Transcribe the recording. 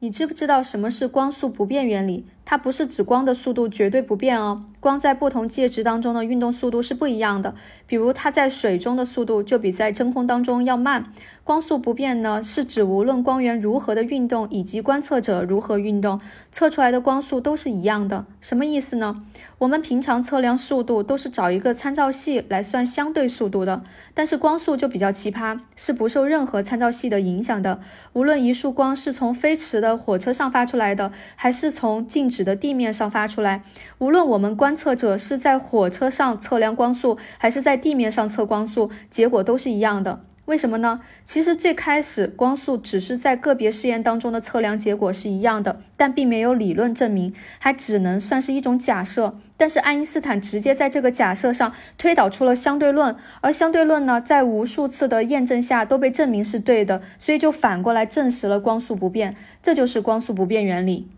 你知不知道什么是光速不变原理？它不是指光的速度绝对不变哦，光在不同介质当中的运动速度是不一样的。比如它在水中的速度就比在真空当中要慢。光速不变呢，是指无论光源如何的运动，以及观测者如何运动，测出来的光速都是一样的。什么意思呢？我们平常测量速度都是找一个参照系来算相对速度的，但是光速就比较奇葩，是不受任何参照系的影响的。无论一束光是从飞驰的火车上发出来的，还是从静止。指的地面上发出来，无论我们观测者是在火车上测量光速，还是在地面上测光速，结果都是一样的。为什么呢？其实最开始光速只是在个别试验当中的测量结果是一样的，但并没有理论证明，还只能算是一种假设。但是爱因斯坦直接在这个假设上推导出了相对论，而相对论呢，在无数次的验证下都被证明是对的，所以就反过来证实了光速不变。这就是光速不变原理。